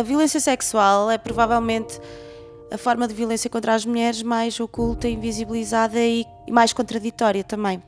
A violência sexual é provavelmente a forma de violência contra as mulheres mais oculta, invisibilizada e mais contraditória também.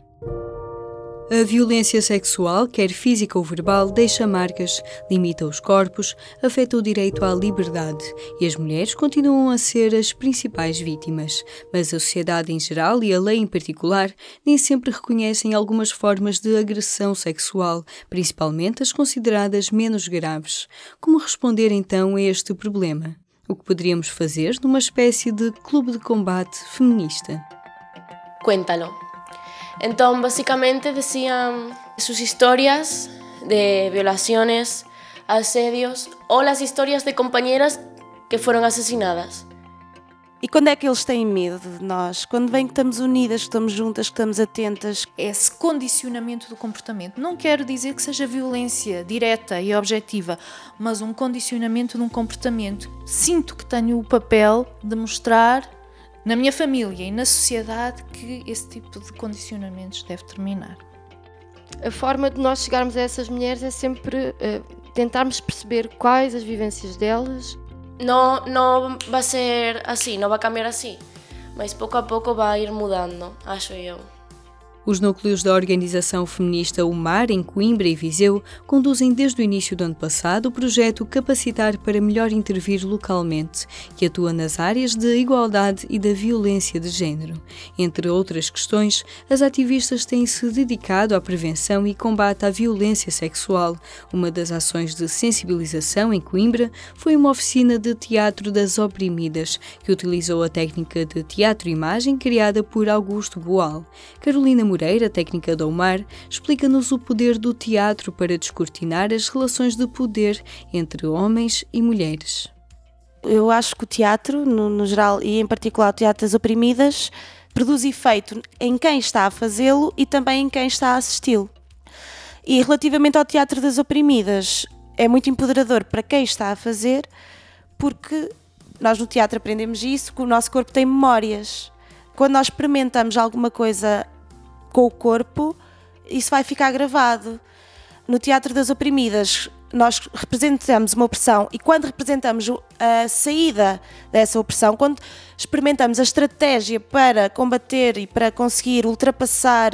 A violência sexual, quer física ou verbal, deixa marcas, limita os corpos, afeta o direito à liberdade e as mulheres continuam a ser as principais vítimas. Mas a sociedade em geral e a lei em particular nem sempre reconhecem algumas formas de agressão sexual, principalmente as consideradas menos graves. Como responder então a este problema? O que poderíamos fazer numa espécie de clube de combate feminista? Cuéntalo. Entonces, básicamente decían sus historias de violaciones, asedios o las historias de compañeras que foram assassinadas. E quando é que eles têm medo de nós? Quando vem que estamos unidas, que estamos juntas, que estamos atentas. Esse condicionamento do comportamento. Não quero dizer que seja violência direta e objetiva, mas um condicionamento de um comportamento. Sinto que tenho o papel de mostrar na minha família e na sociedade que esse tipo de condicionamentos deve terminar. A forma de nós chegarmos a essas mulheres é sempre uh, tentarmos perceber quais as vivências delas. Não, não vai ser assim, não vai cambiar assim, mas pouco a pouco vai ir mudando, acho eu. Os núcleos da organização feminista UMAR, em Coimbra e Viseu, conduzem desde o início do ano passado o projeto Capacitar para Melhor Intervir Localmente, que atua nas áreas da igualdade e da violência de género. Entre outras questões, as ativistas têm-se dedicado à prevenção e combate à violência sexual. Uma das ações de sensibilização em Coimbra foi uma oficina de teatro das oprimidas, que utilizou a técnica de teatro-imagem criada por Augusto Boal. Carolina Moreira, técnica do UMAR, explica-nos o poder do teatro para descortinar as relações de poder entre homens e mulheres. Eu acho que o teatro, no, no geral, e em particular o teatro das oprimidas, produz efeito em quem está a fazê-lo e também em quem está a assisti-lo. E relativamente ao teatro das oprimidas, é muito empoderador para quem está a fazer, porque nós no teatro aprendemos isso, que o nosso corpo tem memórias. Quando nós experimentamos alguma coisa com o corpo, isso vai ficar gravado. No Teatro das Oprimidas, nós representamos uma opressão e quando representamos a saída dessa opressão, quando experimentamos a estratégia para combater e para conseguir ultrapassar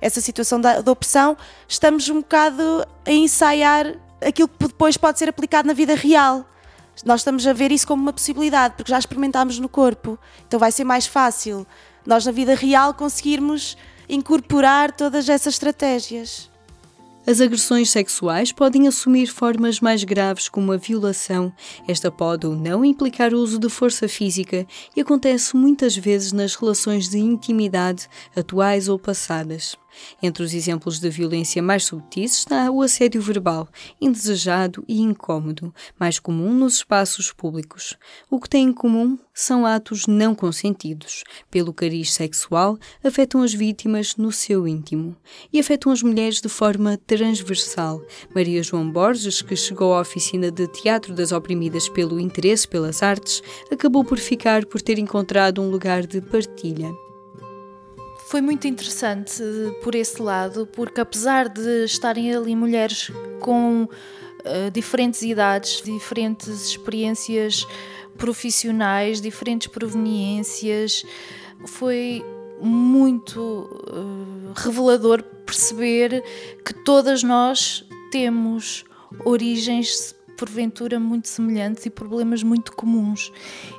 essa situação da, da opressão, estamos um bocado a ensaiar aquilo que depois pode ser aplicado na vida real. Nós estamos a ver isso como uma possibilidade, porque já experimentámos no corpo. Então vai ser mais fácil nós, na vida real, conseguirmos incorporar todas essas estratégias. As agressões sexuais podem assumir formas mais graves, como a violação. Esta pode ou não implicar o uso de força física e acontece muitas vezes nas relações de intimidade, atuais ou passadas. Entre os exemplos de violência mais subtis está o assédio verbal, indesejado e incômodo, mais comum nos espaços públicos. O que tem em comum são atos não consentidos. Pelo cariz sexual, afetam as vítimas no seu íntimo e afetam as mulheres de forma transversal. Maria João Borges, que chegou à oficina de teatro das oprimidas pelo interesse pelas artes, acabou por ficar por ter encontrado um lugar de partilha foi muito interessante por esse lado, porque apesar de estarem ali mulheres com uh, diferentes idades, diferentes experiências profissionais, diferentes proveniências, foi muito uh, revelador perceber que todas nós temos origens porventura muito semelhantes e problemas muito comuns.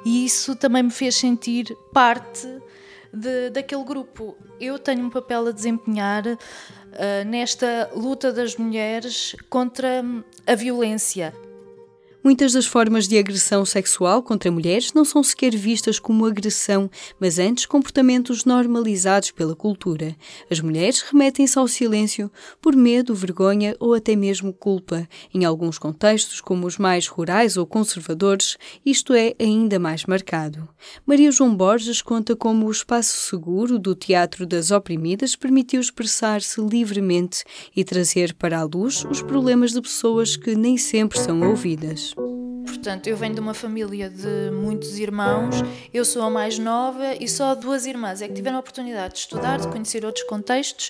E isso também me fez sentir parte de, daquele grupo. Eu tenho um papel a desempenhar uh, nesta luta das mulheres contra a violência. Muitas das formas de agressão sexual contra mulheres não são sequer vistas como agressão, mas antes comportamentos normalizados pela cultura. As mulheres remetem-se ao silêncio por medo, vergonha ou até mesmo culpa. Em alguns contextos, como os mais rurais ou conservadores, isto é ainda mais marcado. Maria João Borges conta como o espaço seguro do Teatro das Oprimidas permitiu expressar-se livremente e trazer para a luz os problemas de pessoas que nem sempre são ouvidas. Portanto, eu venho de uma família de muitos irmãos, eu sou a mais nova e só duas irmãs. É que tiveram a oportunidade de estudar, de conhecer outros contextos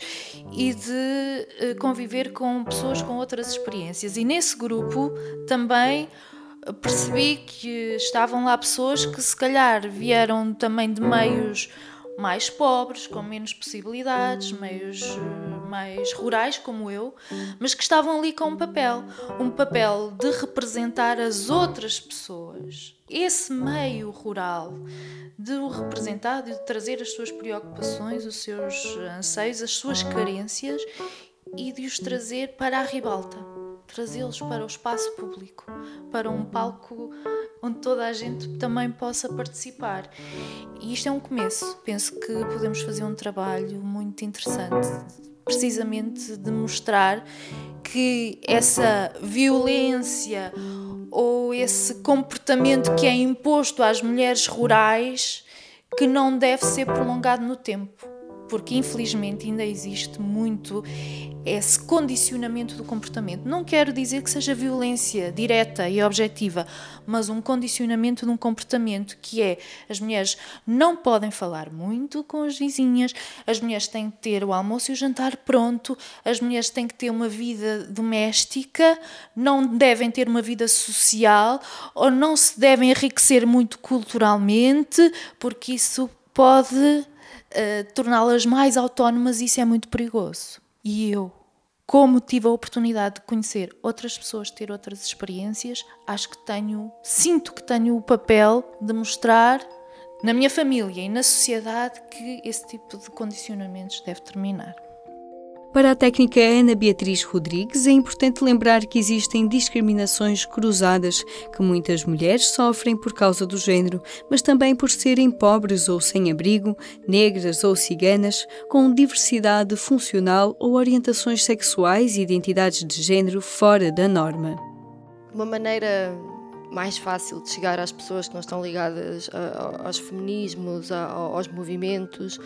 e de eh, conviver com pessoas com outras experiências. E nesse grupo também percebi que estavam lá pessoas que se calhar vieram também de meios mais pobres, com menos possibilidades, meios mais rurais como eu, mas que estavam ali com um papel, um papel de representar as outras pessoas. Esse meio rural, de o representar, de trazer as suas preocupações, os seus anseios, as suas carências e de os trazer para a ribalta, trazê-los para o espaço público, para um palco onde toda a gente também possa participar. E isto é um começo. Penso que podemos fazer um trabalho muito interessante, precisamente de mostrar que essa violência ou esse comportamento que é imposto às mulheres rurais que não deve ser prolongado no tempo porque infelizmente ainda existe muito esse condicionamento do comportamento. Não quero dizer que seja violência direta e objetiva, mas um condicionamento de um comportamento que é as mulheres não podem falar muito com as vizinhas, as mulheres têm que ter o almoço e o jantar pronto, as mulheres têm que ter uma vida doméstica, não devem ter uma vida social ou não se devem enriquecer muito culturalmente, porque isso pode uh, torná-las mais autónomas, isso é muito perigoso. E eu, como tive a oportunidade de conhecer outras pessoas, ter outras experiências, acho que tenho, sinto que tenho o papel de mostrar na minha família e na sociedade que esse tipo de condicionamentos deve terminar. Para a técnica Ana Beatriz Rodrigues, é importante lembrar que existem discriminações cruzadas que muitas mulheres sofrem por causa do género, mas também por serem pobres ou sem abrigo, negras ou ciganas, com diversidade funcional ou orientações sexuais e identidades de género fora da norma. Uma maneira mais fácil de chegar às pessoas que não estão ligadas aos feminismos, aos movimentos,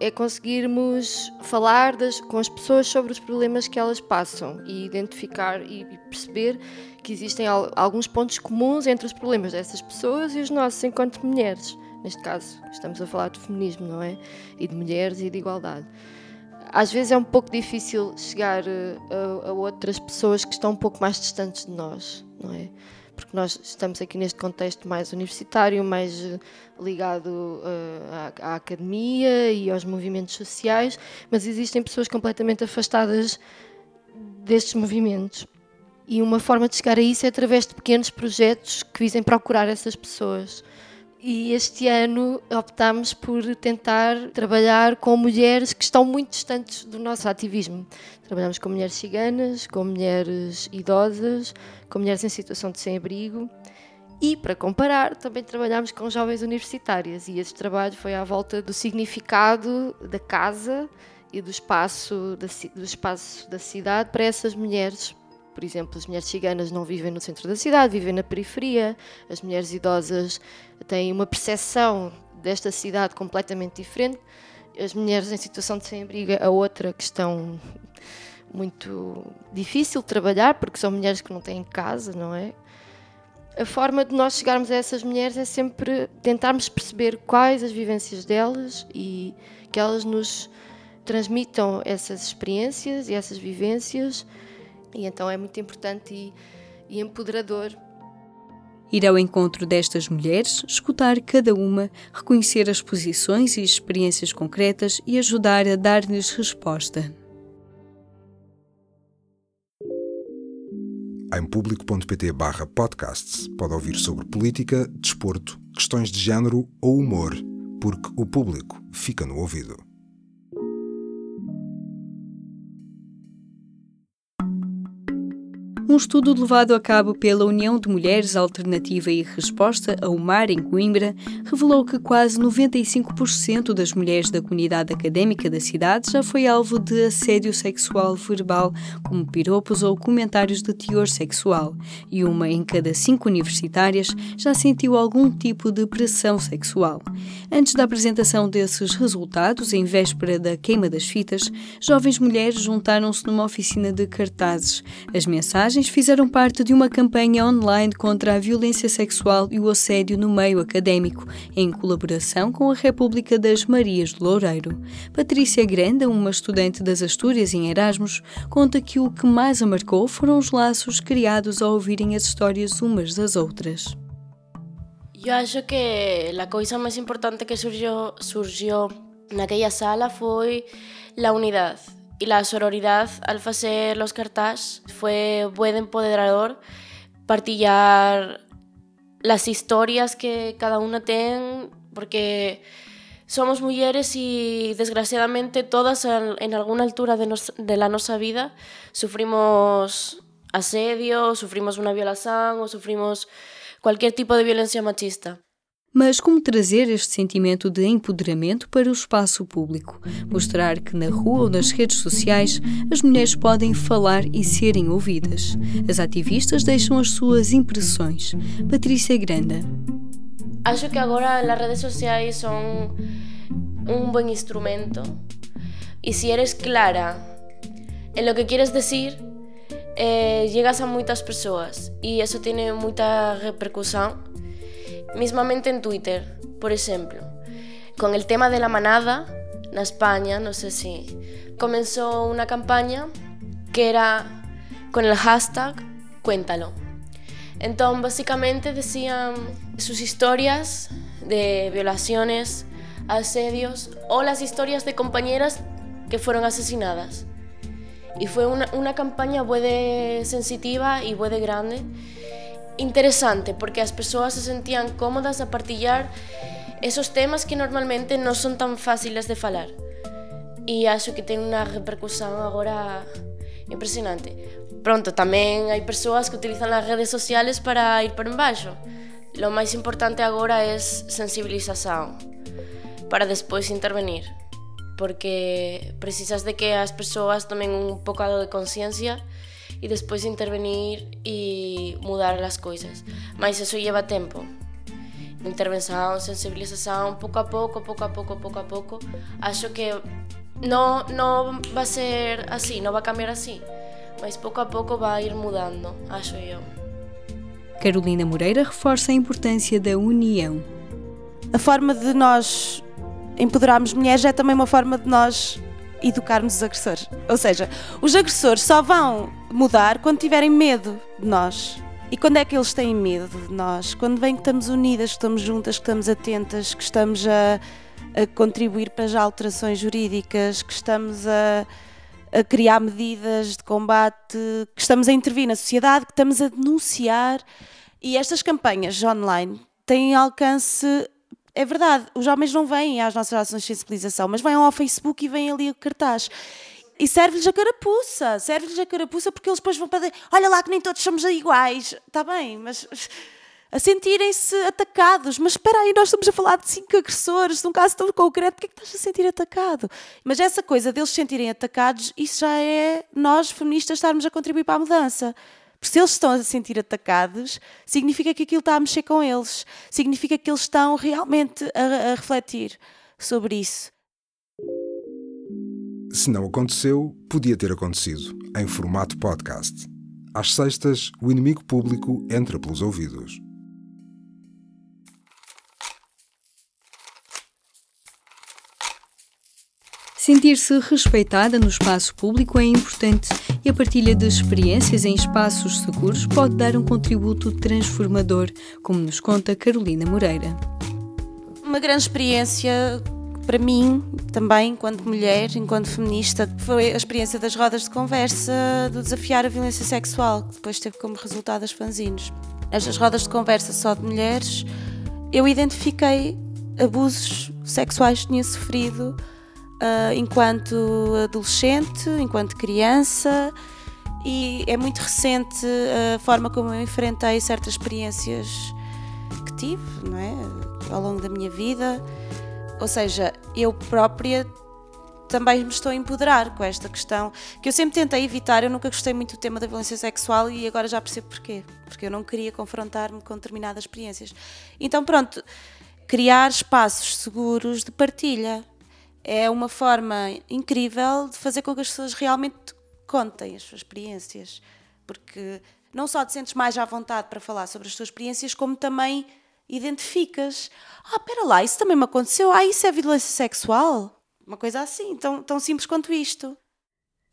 é conseguirmos falar das, com as pessoas sobre os problemas que elas passam e identificar e, e perceber que existem al, alguns pontos comuns entre os problemas dessas pessoas e os nossos enquanto mulheres. Neste caso, estamos a falar de feminismo, não é? E de mulheres e de igualdade. Às vezes é um pouco difícil chegar eh, a, a outras pessoas que estão um pouco mais distantes de nós, não é? Porque nós estamos aqui neste contexto mais universitário, mais eh, ligado uh, à, à, academia e aos movimentos sociais, mas existem pessoas completamente afastadas destes movimentos. E uma forma de chegar a isso é através de pequenos projetos que visem procurar essas pessoas. E este ano optámos por tentar trabalhar com mulheres que estão muito distantes do nosso ativismo. Trabalhamos com mulheres ciganas, com mulheres idosas, com mulheres em situação de sem-abrigo. E, para comparar, também trabalhamos com jovens universitárias. E esse trabalho foi à volta do significado da casa e do espaço da, do espaço da cidade para essas mulheres por exemplo, as mulheres ciganas não vivem no centro da cidade, vivem na periferia. As mulheres idosas têm uma percepção desta cidade completamente diferente. As mulheres em situação de sem-abrigo, a outra questão muito difícil de trabalhar, porque são mulheres que não têm casa, não é? A forma de nós chegarmos a essas mulheres é sempre tentarmos perceber quais as vivências delas e que elas nos transmitam essas experiências e essas vivências e então é muito importante e, e empoderador Ir ao encontro destas mulheres, escutar cada uma, reconhecer as posições e experiências concretas e ajudar a dar-lhes resposta. Em público.pt barra podcasts pode ouvir sobre política, desporto, questões de género ou humor, porque o público fica no ouvido. Um estudo levado a cabo pela União de Mulheres Alternativa e Resposta ao Mar em Coimbra revelou que quase 95% das mulheres da comunidade académica da cidade já foi alvo de assédio sexual verbal, como piropos ou comentários de teor sexual, e uma em cada cinco universitárias já sentiu algum tipo de pressão sexual. Antes da apresentação desses resultados, em véspera da queima das fitas, jovens mulheres juntaram-se numa oficina de cartazes. As mensagens fizeram parte de uma campanha online contra a violência sexual e o assédio no meio académico, em colaboração com a República das Marias do Loureiro. Patrícia Granda, uma estudante das Astúrias em Erasmus, conta que o que mais a marcou foram os laços criados ao ouvirem as histórias umas das outras. Eu acho que a coisa mais importante que surgiu naquela sala foi a unidade y la sororidad al hacer los cartás fue buen empoderador partillar las historias que cada una tiene porque somos mujeres y desgraciadamente todas en alguna altura de la nuestra vida sufrimos asedio, sufrimos una violación o sufrimos cualquier tipo de violencia machista. Mas como trazer este sentimento de empoderamento para o espaço público? Mostrar que na rua ou nas redes sociais as mulheres podem falar e serem ouvidas. As ativistas deixam as suas impressões. Patrícia Granda. Acho que agora as redes sociais são um bom instrumento e se eres clara em lo que quieres decir, eh, a muitas pessoas e isso tem muita repercussão mismamente en Twitter, por ejemplo, con el tema de la manada, en España, no sé si, comenzó una campaña que era con el hashtag Cuéntalo. Entonces, básicamente decían sus historias de violaciones, asedios o las historias de compañeras que fueron asesinadas. Y fue una, una campaña muy sensitiva y muy grande interesante porque as persoas se sentían cómodas a partillar esos temas que normalmente non son tan fáciles de falar. E acho que ten unha repercusión agora impresionante. Pronto, tamén hai persoas que utilizan as redes sociales para ir por embaixo. Lo máis importante agora é sensibilización para despois intervenir porque precisas de que as persoas tomen un bocado de conciencia e despois intervenir e mudar as coisas. Mas isso leva tempo. Intervenção, sensibilização, pouco a pouco, pouco a pouco, pouco a pouco. Acho que não, não vai ser assim, não vai cambiar assim. Mas pouco a pouco vai ir mudando, acho eu. Carolina Moreira reforça a importância da união. A forma de nós empoderarmos mulheres é também uma forma de nós educarmos os agressores. Ou seja, os agressores só vão mudar quando tiverem medo de nós. E quando é que eles têm medo de nós? Quando vem que estamos unidas, que estamos juntas, que estamos atentas, que estamos a, a contribuir para as alterações jurídicas, que estamos a, a criar medidas de combate, que estamos a intervir na sociedade, que estamos a denunciar. E estas campanhas online têm alcance é verdade, os homens não vêm às nossas ações de sensibilização, mas vêm ao Facebook e vêm ali o cartaz. E serve-lhes a carapuça, serve-lhes a carapuça porque eles depois vão para olha lá que nem todos somos iguais. Está bem, mas a sentirem-se atacados. Mas espera aí, nós estamos a falar de cinco agressores, de um caso tão concreto, porquê é que estás a sentir atacado? Mas essa coisa deles se sentirem atacados, isso já é nós, feministas, estarmos a contribuir para a mudança. Porque se eles estão a se sentir atacados, significa que aquilo está a mexer com eles, significa que eles estão realmente a, a refletir sobre isso. Se não aconteceu, podia ter acontecido, em formato podcast. Às sextas, o inimigo público entra pelos ouvidos. Sentir-se respeitada no espaço público é importante e a partilha de experiências em espaços seguros pode dar um contributo transformador, como nos conta Carolina Moreira. Uma grande experiência para mim também, enquanto mulher, enquanto feminista, foi a experiência das rodas de conversa do desafiar a violência sexual, que depois teve como resultado as fanzines. Nestas rodas de conversa só de mulheres, eu identifiquei abusos sexuais que tinha sofrido uh, enquanto adolescente, enquanto criança, e é muito recente a forma como eu enfrentei certas experiências que tive, não é? Ao longo da minha vida. Ou seja, eu própria também me estou a empoderar com esta questão que eu sempre tentei evitar. Eu nunca gostei muito do tema da violência sexual e agora já percebo porquê. Porque eu não queria confrontar-me com determinadas experiências. Então, pronto, criar espaços seguros de partilha é uma forma incrível de fazer com que as pessoas realmente contem as suas experiências. porque não só te sentes mais à vontade para falar sobre as tuas experiências, como também identificas. Ah, espera lá, isso também me aconteceu. Ah, isso é violência sexual? Uma coisa assim, tão, tão simples quanto isto.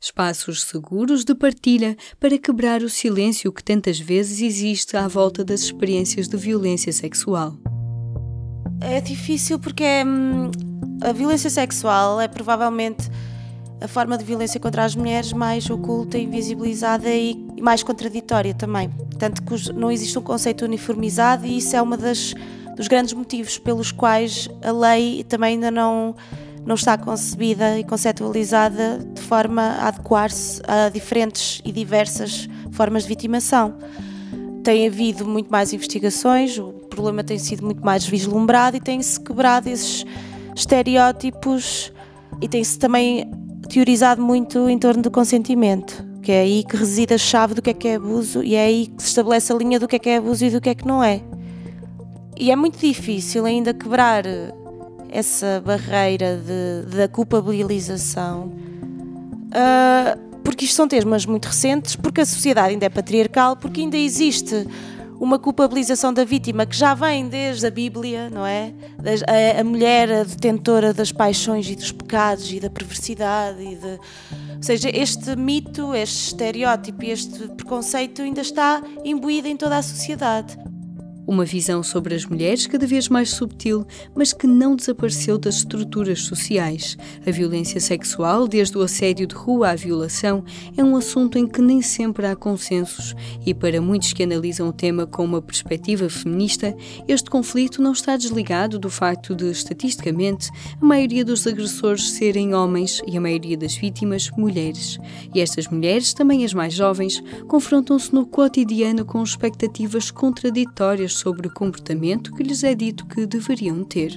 Espaços seguros de partilha para quebrar o silêncio que tantas vezes existe à volta das experiências de violência sexual. É difícil porque é, a violência sexual é provavelmente a forma de violência contra as mulheres mais oculta, invisibilizada e mais contraditória também. Tanto que não existe um conceito uniformizado e isso é das dos grandes motivos pelos quais a lei também ainda não não está concebida e conceptualizada de forma a adequar-se a diferentes e diversas formas de vitimação. Tem havido muito mais investigações, o problema tem sido muito mais vislumbrado e tem-se quebrado esses estereótipos e tem-se também teorizado muito em torno do consentimento, é aí que reside a chave do que é que é abuso e é aí que se estabelece a linha do que é que é abuso e do que é que não é. E é muito difícil ainda quebrar essa barreira de, da culpabilização, uh, porque isto são temas muito recentes, porque a sociedade ainda é patriarcal, porque ainda existe uma culpabilização da vítima que já vem desde a Bíblia, não é? A, mulher a detentora das paixões e dos pecados e da perversidade e de, ou seja, este mito, este estereótipo, este preconceito ainda está imbuído em toda a sociedade. Uma visão sobre as mulheres cada vez mais subtil, mas que não desapareceu das estruturas sociais. A violência sexual, desde o assédio de rua à violação, é um assunto em que nem sempre há consensos, e para muitos que analisam o tema com uma perspectiva feminista, este conflito não está desligado do facto de, estatisticamente, a maioria dos agressores serem homens e a maioria das vítimas mulheres. E estas mulheres, também as mais jovens, confrontam-se no cotidiano com expectativas contraditórias sobre o comportamento que lhes é dito que deveriam ter.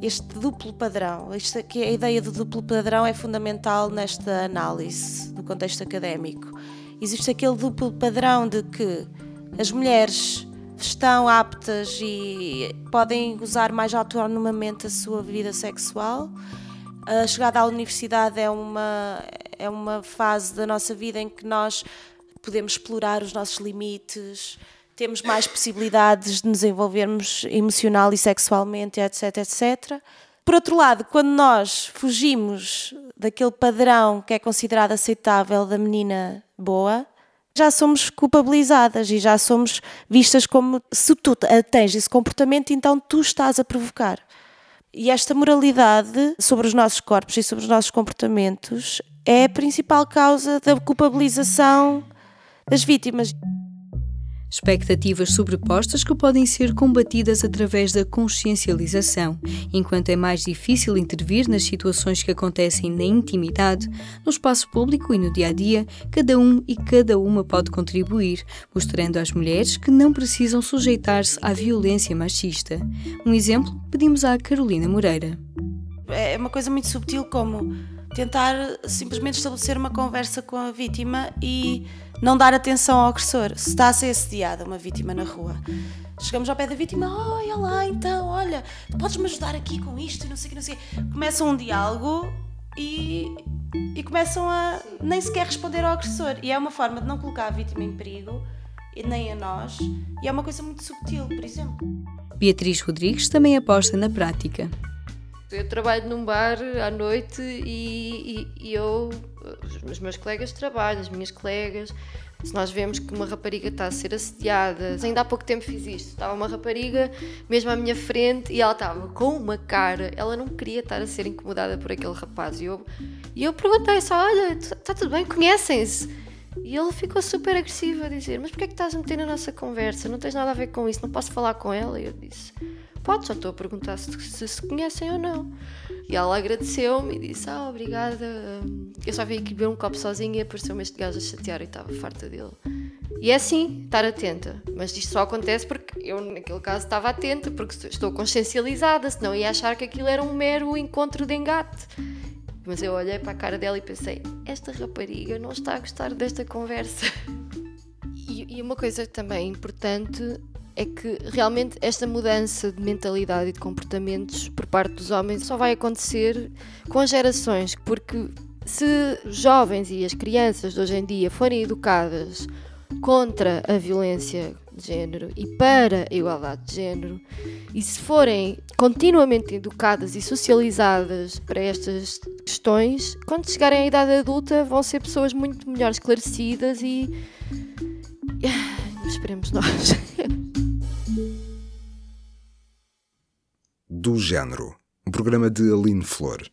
Este duplo padrão, isto aqui, a ideia do duplo padrão é fundamental nesta análise do contexto académico. Existe aquele duplo padrão de que as mulheres estão aptas e podem usar mais autonomamente a sua vida sexual. A chegada à universidade é uma, é uma fase da nossa vida em que nós podemos explorar os nossos limites, temos mais possibilidades de nos envolvermos emocional e sexualmente, etc, etc. Por outro lado, quando nós fugimos daquele padrão que é considerado aceitável da menina boa, já somos culpabilizadas e já somos vistas como se tu tens esse comportamento, então tu estás a provocar. E esta moralidade sobre os nossos corpos e sobre os nossos comportamentos é a principal causa da culpabilização das vítimas expectativas sobrepostas que podem ser combatidas através da consciencialização. Enquanto é mais difícil intervir nas situações que acontecem na intimidade, no espaço público e no dia a dia, cada um e cada uma pode contribuir, mostrando às mulheres que não precisam sujeitar-se à violência machista. Um exemplo pedimos à Carolina Moreira. É uma coisa muito subtil como tentar simplesmente estabelecer uma conversa com a vítima e não dar atenção ao agressor. Se está a ser assediada uma vítima na rua, chegamos ao pé da vítima, olha lá então, olha, podes-me ajudar aqui com isto e não sei o que, não sei. Começam um diálogo e, e começam a nem sequer responder ao agressor. E é uma forma de não colocar a vítima em perigo, e nem a nós, e é uma coisa muito subtil, por exemplo. Beatriz Rodrigues também aposta na prática. Eu trabalho num bar à noite e, e, e eu, os meus colegas trabalham, as minhas colegas, se nós vemos que uma rapariga está a ser assediada, ainda há pouco tempo fiz isto, estava uma rapariga mesmo à minha frente e ela estava com uma cara, ela não queria estar a ser incomodada por aquele rapaz e eu, e eu perguntei só, olha, está tudo bem, conhecem-se? E ele ficou super agressivo a dizer, mas porquê é que estás a meter na nossa conversa? Não tens nada a ver com isso, não posso falar com ela? E eu disse, Pode, só estou a perguntar se, se, se conhecem ou não. E ela agradeceu-me e disse: Ah, obrigada. Eu só vim aqui beber um copo sozinha e apareceu-me este gajo a chatear e estava farta dele. E é assim, estar atenta. Mas isto só acontece porque eu, naquele caso, estava atenta, porque estou consciencializada, senão ia achar que aquilo era um mero encontro de engate. Mas eu olhei para a cara dela e pensei: esta rapariga não está a gostar desta conversa. E, e uma coisa também importante é que realmente esta mudança de mentalidade e de comportamentos por parte dos homens só vai acontecer com as gerações, porque Se os jovens e as crianças de hoje em dia forem educadas contra a violência de género e para a igualdade de género, e se forem continuamente educadas e socializadas para estas questões, quando chegarem à idade adulta vão ser pessoas muito melhor esclarecidas e. Esperemos nós. Do Género, um programa de Aline Flor.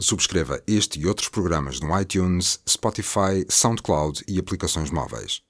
Subscreva este e outros programas no iTunes, Spotify, SoundCloud e aplicações móveis.